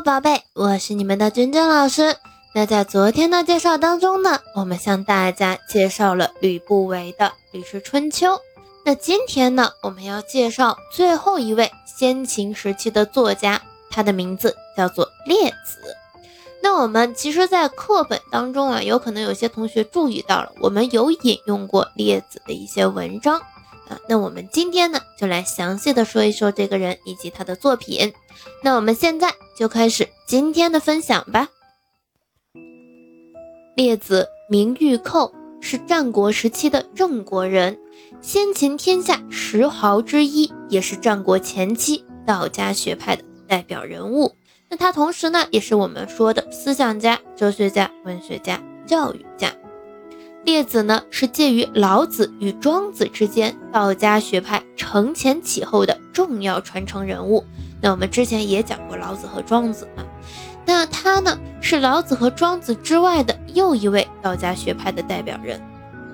宝贝，我是你们的君君老师。那在昨天的介绍当中呢，我们向大家介绍了吕不韦的《吕氏春秋》。那今天呢，我们要介绍最后一位先秦时期的作家，他的名字叫做列子。那我们其实，在课本当中啊，有可能有些同学注意到了，我们有引用过列子的一些文章。那我们今天呢，就来详细的说一说这个人以及他的作品。那我们现在就开始今天的分享吧。列子名玉寇，是战国时期的郑国人，先秦天下十豪之一，也是战国前期道家学派的代表人物。那他同时呢，也是我们说的思想家、哲学家、文学家、教育家。列子呢，是介于老子与庄子之间，道家学派承前启后的重要传承人物。那我们之前也讲过老子和庄子嘛，那他呢，是老子和庄子之外的又一位道家学派的代表人。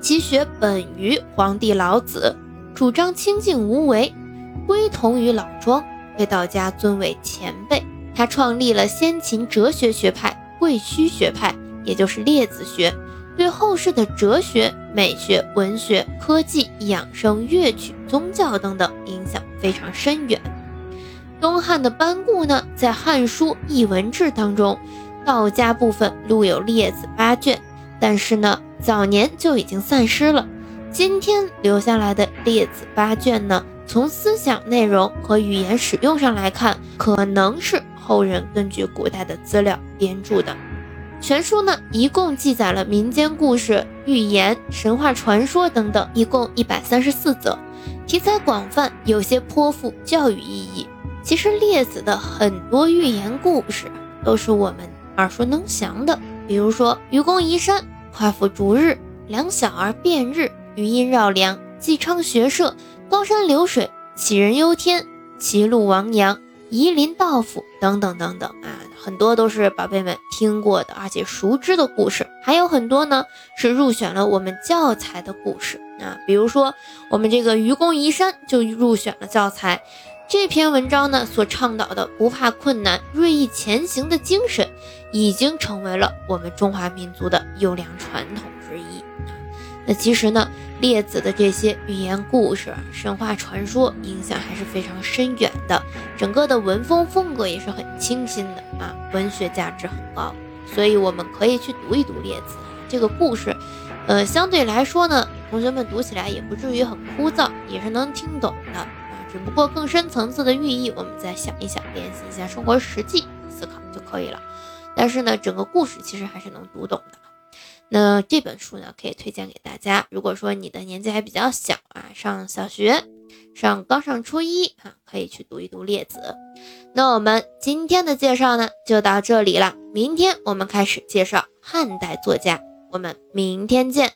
其学本于黄帝老子，主张清静无为，归同于老庄，被道家尊为前辈。他创立了先秦哲学学派贵虚学派，也就是列子学。对后世的哲学、美学、文学、科技、养生、乐曲、宗教等等影响非常深远。东汉的班固呢，在《汉书·艺文志》当中，道家部分录有《列子》八卷，但是呢，早年就已经散失了。今天留下来的《列子》八卷呢，从思想内容和语言使用上来看，可能是后人根据古代的资料编著的。全书呢，一共记载了民间故事、寓言、神话传说等等，一共一百三十四则，题材广泛，有些颇富教育意义。其实列子的很多寓言故事都是我们耳熟能详的，比如说愚公移山、夸父逐日、两小儿辩日、余音绕梁、季昌学射、高山流水、杞人忧天、歧路王阳、夷陵道府等等等等啊。很多都是宝贝们听过的，而且熟知的故事，还有很多呢是入选了我们教材的故事啊。比如说，我们这个愚公移山就入选了教材。这篇文章呢所倡导的不怕困难、锐意前行的精神，已经成为了我们中华民族的优良传统之一。那其实呢，列子的这些寓言故事、神话传说影响还是非常深远的，整个的文风风格也是很清新的啊，文学价值很高，所以我们可以去读一读列子这个故事。呃，相对来说呢，同学们读起来也不至于很枯燥，也是能听懂的啊。只不过更深层次的寓意，我们再想一想，练习一下生活实际思考就可以了。但是呢，整个故事其实还是能读懂的。那这本书呢，可以推荐给大家。如果说你的年纪还比较小啊，上小学，上刚上初一啊，可以去读一读《列子》。那我们今天的介绍呢，就到这里了。明天我们开始介绍汉代作家，我们明天见。